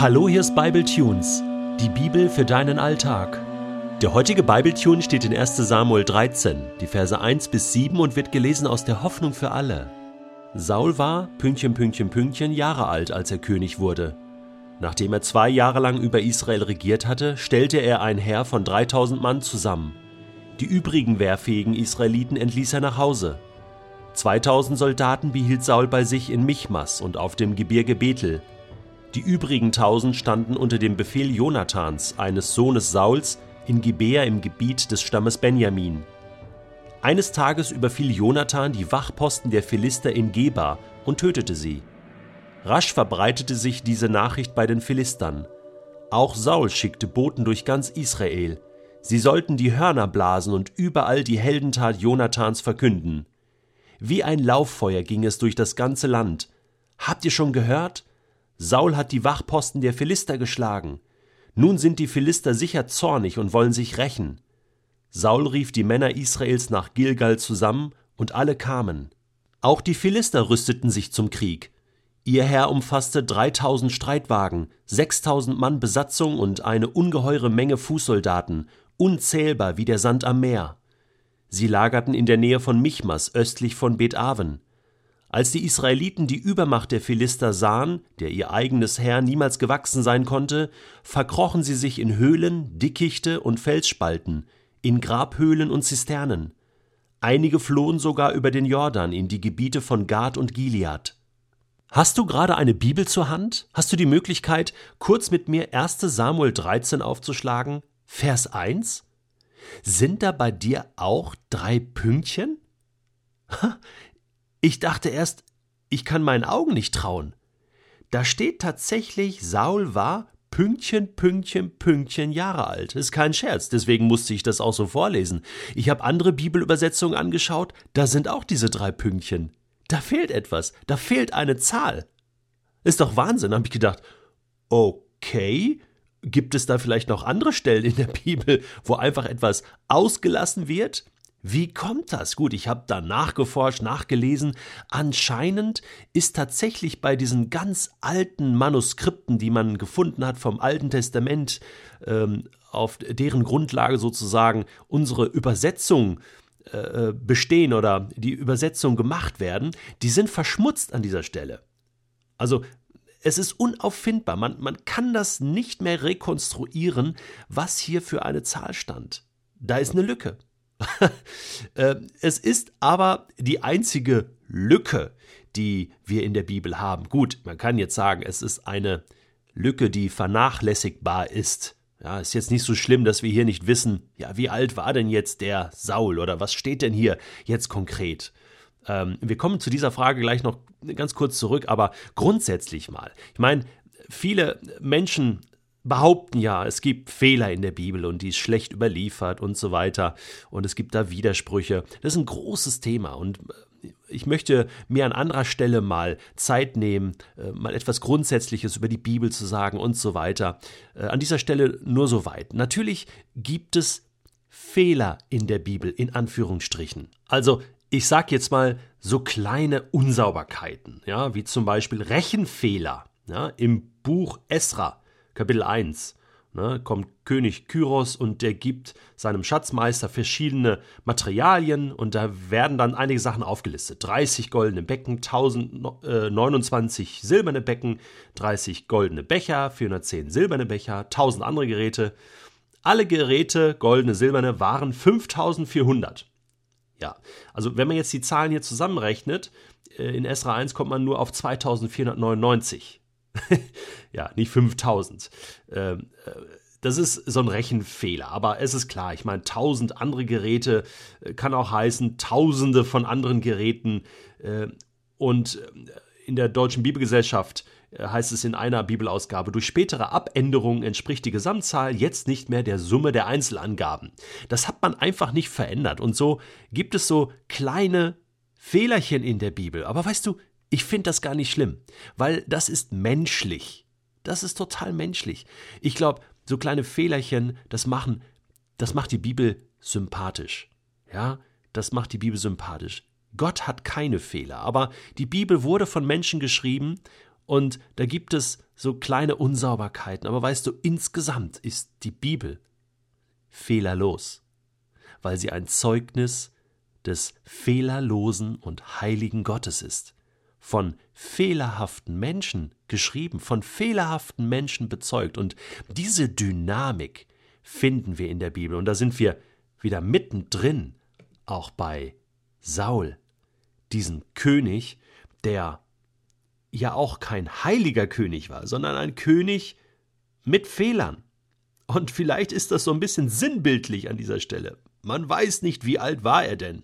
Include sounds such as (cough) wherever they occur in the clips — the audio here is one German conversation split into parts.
Hallo, hier ist Bible Tunes, die Bibel für deinen Alltag. Der heutige Bible Tune steht in 1. Samuel 13, die Verse 1 bis 7 und wird gelesen aus der Hoffnung für alle. Saul war, Pünktchen, Pünktchen, Pünktchen, Jahre alt, als er König wurde. Nachdem er zwei Jahre lang über Israel regiert hatte, stellte er ein Heer von 3000 Mann zusammen. Die übrigen wehrfähigen Israeliten entließ er nach Hause. 2000 Soldaten behielt Saul bei sich in Michmas und auf dem Gebirge Bethel, die übrigen tausend standen unter dem Befehl Jonathans, eines Sohnes Sauls, in Gibea im Gebiet des Stammes Benjamin. Eines Tages überfiel Jonathan die Wachposten der Philister in Geba und tötete sie. Rasch verbreitete sich diese Nachricht bei den Philistern. Auch Saul schickte Boten durch ganz Israel. Sie sollten die Hörner blasen und überall die Heldentat Jonathans verkünden. Wie ein Lauffeuer ging es durch das ganze Land. Habt ihr schon gehört? Saul hat die Wachposten der Philister geschlagen. Nun sind die Philister sicher zornig und wollen sich rächen. Saul rief die Männer Israels nach Gilgal zusammen, und alle kamen. Auch die Philister rüsteten sich zum Krieg. Ihr Herr umfasste 3000 Streitwagen, 6000 Mann Besatzung und eine ungeheure Menge Fußsoldaten, unzählbar wie der Sand am Meer. Sie lagerten in der Nähe von Michmas östlich von Bet-Aven. Als die Israeliten die Übermacht der Philister sahen, der ihr eigenes Heer niemals gewachsen sein konnte, verkrochen sie sich in Höhlen, Dickichte und Felsspalten, in Grabhöhlen und Zisternen. Einige flohen sogar über den Jordan in die Gebiete von Gad und Gilead. Hast du gerade eine Bibel zur Hand? Hast du die Möglichkeit, kurz mit mir 1. Samuel 13 aufzuschlagen? Vers 1? Sind da bei dir auch drei Pünktchen? Ich dachte erst, ich kann meinen Augen nicht trauen. Da steht tatsächlich, Saul war Pünktchen, Pünktchen, Pünktchen Jahre alt. Ist kein Scherz, deswegen musste ich das auch so vorlesen. Ich habe andere Bibelübersetzungen angeschaut, da sind auch diese drei Pünktchen. Da fehlt etwas, da fehlt eine Zahl. Ist doch Wahnsinn, habe ich gedacht. Okay, gibt es da vielleicht noch andere Stellen in der Bibel, wo einfach etwas ausgelassen wird? Wie kommt das? Gut, ich habe da nachgeforscht, nachgelesen. Anscheinend ist tatsächlich bei diesen ganz alten Manuskripten, die man gefunden hat vom Alten Testament, ähm, auf deren Grundlage sozusagen unsere Übersetzung äh, bestehen oder die Übersetzung gemacht werden, die sind verschmutzt an dieser Stelle. Also es ist unauffindbar. Man, man kann das nicht mehr rekonstruieren, was hier für eine Zahl stand. Da ist eine Lücke. (laughs) Äh, es ist aber die einzige Lücke, die wir in der Bibel haben. Gut, man kann jetzt sagen, es ist eine Lücke, die vernachlässigbar ist. Ja, ist jetzt nicht so schlimm, dass wir hier nicht wissen, ja, wie alt war denn jetzt der Saul oder was steht denn hier jetzt konkret? Ähm, wir kommen zu dieser Frage gleich noch ganz kurz zurück, aber grundsätzlich mal. Ich meine, viele Menschen behaupten ja, es gibt Fehler in der Bibel und die ist schlecht überliefert und so weiter und es gibt da Widersprüche. Das ist ein großes Thema und äh, ich möchte mir an anderer Stelle mal Zeit nehmen, äh, mal etwas Grundsätzliches über die Bibel zu sagen und so weiter. Äh, an dieser Stelle nur so weit. Natürlich gibt es Fehler in der Bibel, in Anführungsstrichen. Also, ich sage jetzt mal so kleine Unsauberkeiten, ja, wie zum Beispiel Rechenfehler ja, im Buch Esra Kapitel 1 ne, kommt König Kyros und der gibt seinem Schatzmeister verschiedene Materialien und da werden dann einige Sachen aufgelistet. 30 goldene Becken, 1029 silberne Becken, 30 goldene Becher, 410 silberne Becher, 1000 andere Geräte. Alle Geräte, goldene, silberne, waren 5400. Ja, also wenn man jetzt die Zahlen hier zusammenrechnet, äh, in Esra 1 kommt man nur auf 2499. (laughs) ja, nicht 5000. Ähm, äh, das ist so ein Rechenfehler, aber es ist klar, ich meine, tausend andere Geräte äh, kann auch heißen, tausende von anderen Geräten. Äh, und in der Deutschen Bibelgesellschaft heißt es in einer Bibelausgabe, durch spätere Abänderungen entspricht die Gesamtzahl jetzt nicht mehr der Summe der Einzelangaben. Das hat man einfach nicht verändert. Und so gibt es so kleine Fehlerchen in der Bibel. Aber weißt du, ich finde das gar nicht schlimm, weil das ist menschlich. Das ist total menschlich. Ich glaube, so kleine Fehlerchen, das machen, das macht die Bibel sympathisch. Ja, das macht die Bibel sympathisch. Gott hat keine Fehler, aber die Bibel wurde von Menschen geschrieben und da gibt es so kleine Unsauberkeiten, aber weißt du, insgesamt ist die Bibel fehlerlos, weil sie ein Zeugnis des fehlerlosen und heiligen Gottes ist, von fehlerhaften Menschen geschrieben, von fehlerhaften Menschen bezeugt. Und diese Dynamik finden wir in der Bibel. Und da sind wir wieder mittendrin, auch bei Saul, diesem König, der ja auch kein heiliger König war, sondern ein König mit Fehlern. Und vielleicht ist das so ein bisschen sinnbildlich an dieser Stelle. Man weiß nicht, wie alt war er denn.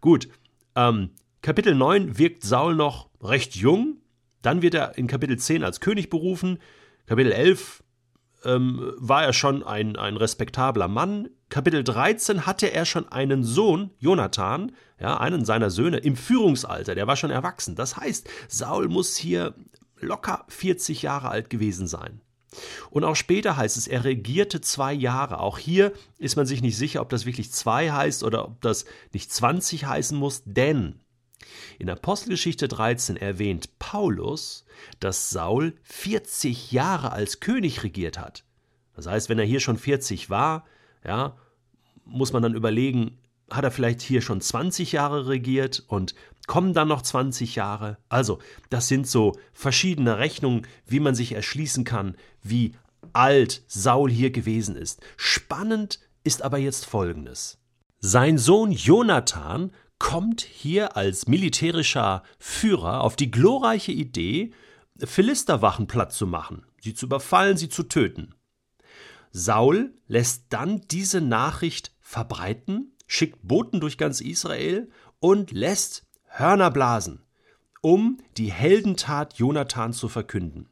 Gut, ähm, Kapitel 9 wirkt Saul noch recht jung, dann wird er in Kapitel 10 als König berufen, Kapitel 11 ähm, war er schon ein, ein respektabler Mann, Kapitel 13 hatte er schon einen Sohn, Jonathan, ja, einen seiner Söhne, im Führungsalter, der war schon erwachsen. Das heißt, Saul muss hier locker 40 Jahre alt gewesen sein. Und auch später heißt es, er regierte zwei Jahre. Auch hier ist man sich nicht sicher, ob das wirklich zwei heißt oder ob das nicht 20 heißen muss, denn in Apostelgeschichte 13 erwähnt Paulus, dass Saul 40 Jahre als König regiert hat. Das heißt, wenn er hier schon 40 war, ja, muss man dann überlegen, hat er vielleicht hier schon 20 Jahre regiert und kommen dann noch 20 Jahre? Also, das sind so verschiedene Rechnungen, wie man sich erschließen kann, wie alt Saul hier gewesen ist. Spannend ist aber jetzt Folgendes. Sein Sohn Jonathan kommt hier als militärischer Führer auf die glorreiche Idee, Philisterwachen platt zu machen, sie zu überfallen, sie zu töten. Saul lässt dann diese Nachricht verbreiten, schickt Boten durch ganz Israel und lässt Hörner blasen, um die Heldentat Jonathan zu verkünden.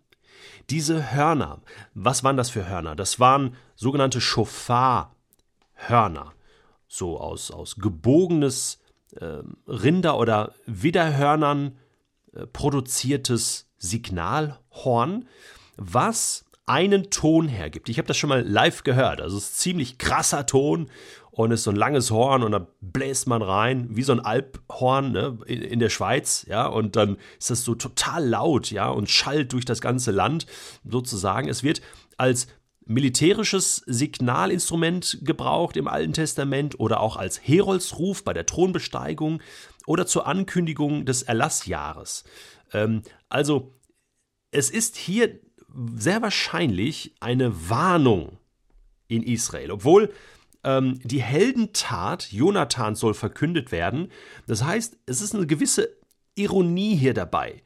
Diese Hörner, was waren das für Hörner? Das waren sogenannte Schofar-Hörner, so aus, aus gebogenes Rinder- oder Widderhörnern äh, produziertes Signalhorn, was einen Ton hergibt. Ich habe das schon mal live gehört. Also es ist ziemlich krasser Ton und ist so ein langes Horn und da bläst man rein, wie so ein Alphorn ne, in, der Schweiz, ja, und dann ist das so total laut, ja, und schallt durch das ganze Land sozusagen. Es wird als militärisches Signalinstrument gebraucht im Alten Testament oder auch als Heroldsruf bei der Thronbesteigung oder zur Ankündigung des Erlassjahres. Ähm, also es ist hier sehr wahrscheinlich eine Warnung in Israel, obwohl ähm, die Heldentat Jonathans soll verkündet werden. Das heißt, es ist eine gewisse Ironie hier dabei.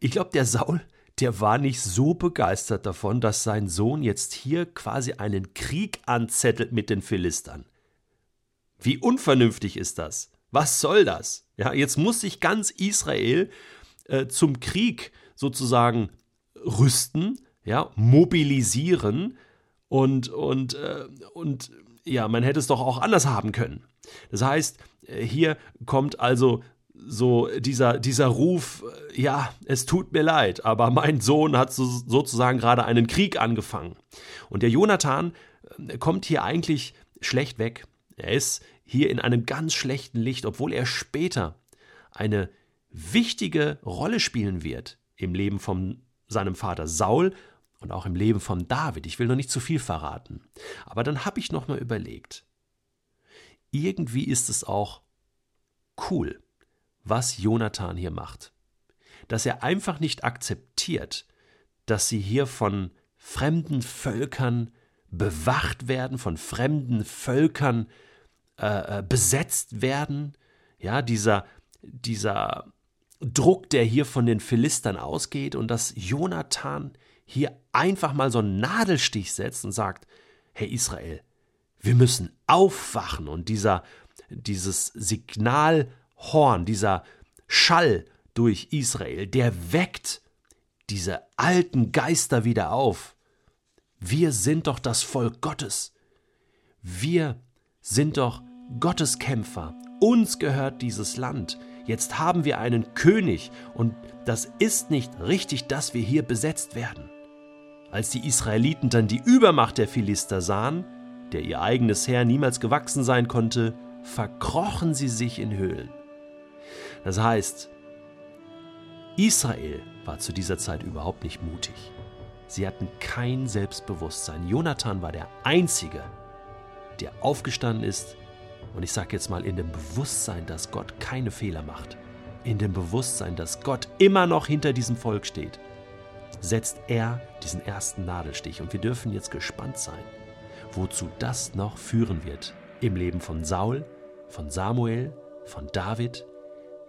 Ich glaube, der Saul, der war nicht so begeistert davon, dass sein Sohn jetzt hier quasi einen Krieg anzettelt mit den Philistern. Wie unvernünftig ist das? Was soll das? Ja, jetzt muss sich ganz Israel äh, zum Krieg sozusagen rüsten, ja, mobilisieren und, und, äh, und ja, man hätte es doch auch anders haben können. Das heißt, äh, hier kommt also so dieser, dieser Ruf, äh, ja, es tut mir leid, aber mein Sohn hat so, sozusagen gerade einen Krieg angefangen. Und der Jonathan äh, kommt hier eigentlich schlecht weg. Er ist hier in einem ganz schlechten Licht, obwohl er später eine wichtige Rolle spielen wird im Leben von seinem Vater Saul und auch im Leben von David. Ich will noch nicht zu viel verraten. Aber dann habe ich noch mal überlegt. Irgendwie ist es auch cool, was Jonathan hier macht. Dass er einfach nicht akzeptiert, dass sie hier von fremden Völkern bewacht werden, von fremden Völkern äh, äh besetzt werden. Ja, dieser, dieser Druck, der hier von den Philistern ausgeht und dass Jonathan hier einfach mal so einen Nadelstich setzt und sagt, hey Israel, wir müssen aufwachen und dieser, dieses Signalhorn, dieser Schall durch Israel, der weckt diese alten Geister wieder auf. Wir sind doch das Volk Gottes. Wir sind doch Gotteskämpfer. Uns gehört dieses Land. Jetzt haben wir einen König und das ist nicht richtig, dass wir hier besetzt werden. Als die Israeliten dann die Übermacht der Philister sahen, der ihr eigenes Heer niemals gewachsen sein konnte, verkrochen sie sich in Höhlen. Das heißt, Israel war zu dieser Zeit überhaupt nicht mutig. Sie hatten kein Selbstbewusstsein. Jonathan war der Einzige, der aufgestanden ist. Und ich sage jetzt mal in dem Bewusstsein, dass Gott keine Fehler macht. In dem Bewusstsein, dass Gott immer noch hinter diesem Volk steht, setzt er diesen ersten Nadelstich. Und wir dürfen jetzt gespannt sein, wozu das noch führen wird im Leben von Saul, von Samuel, von David.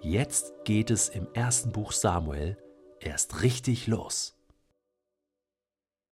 Jetzt geht es im ersten Buch Samuel erst richtig los.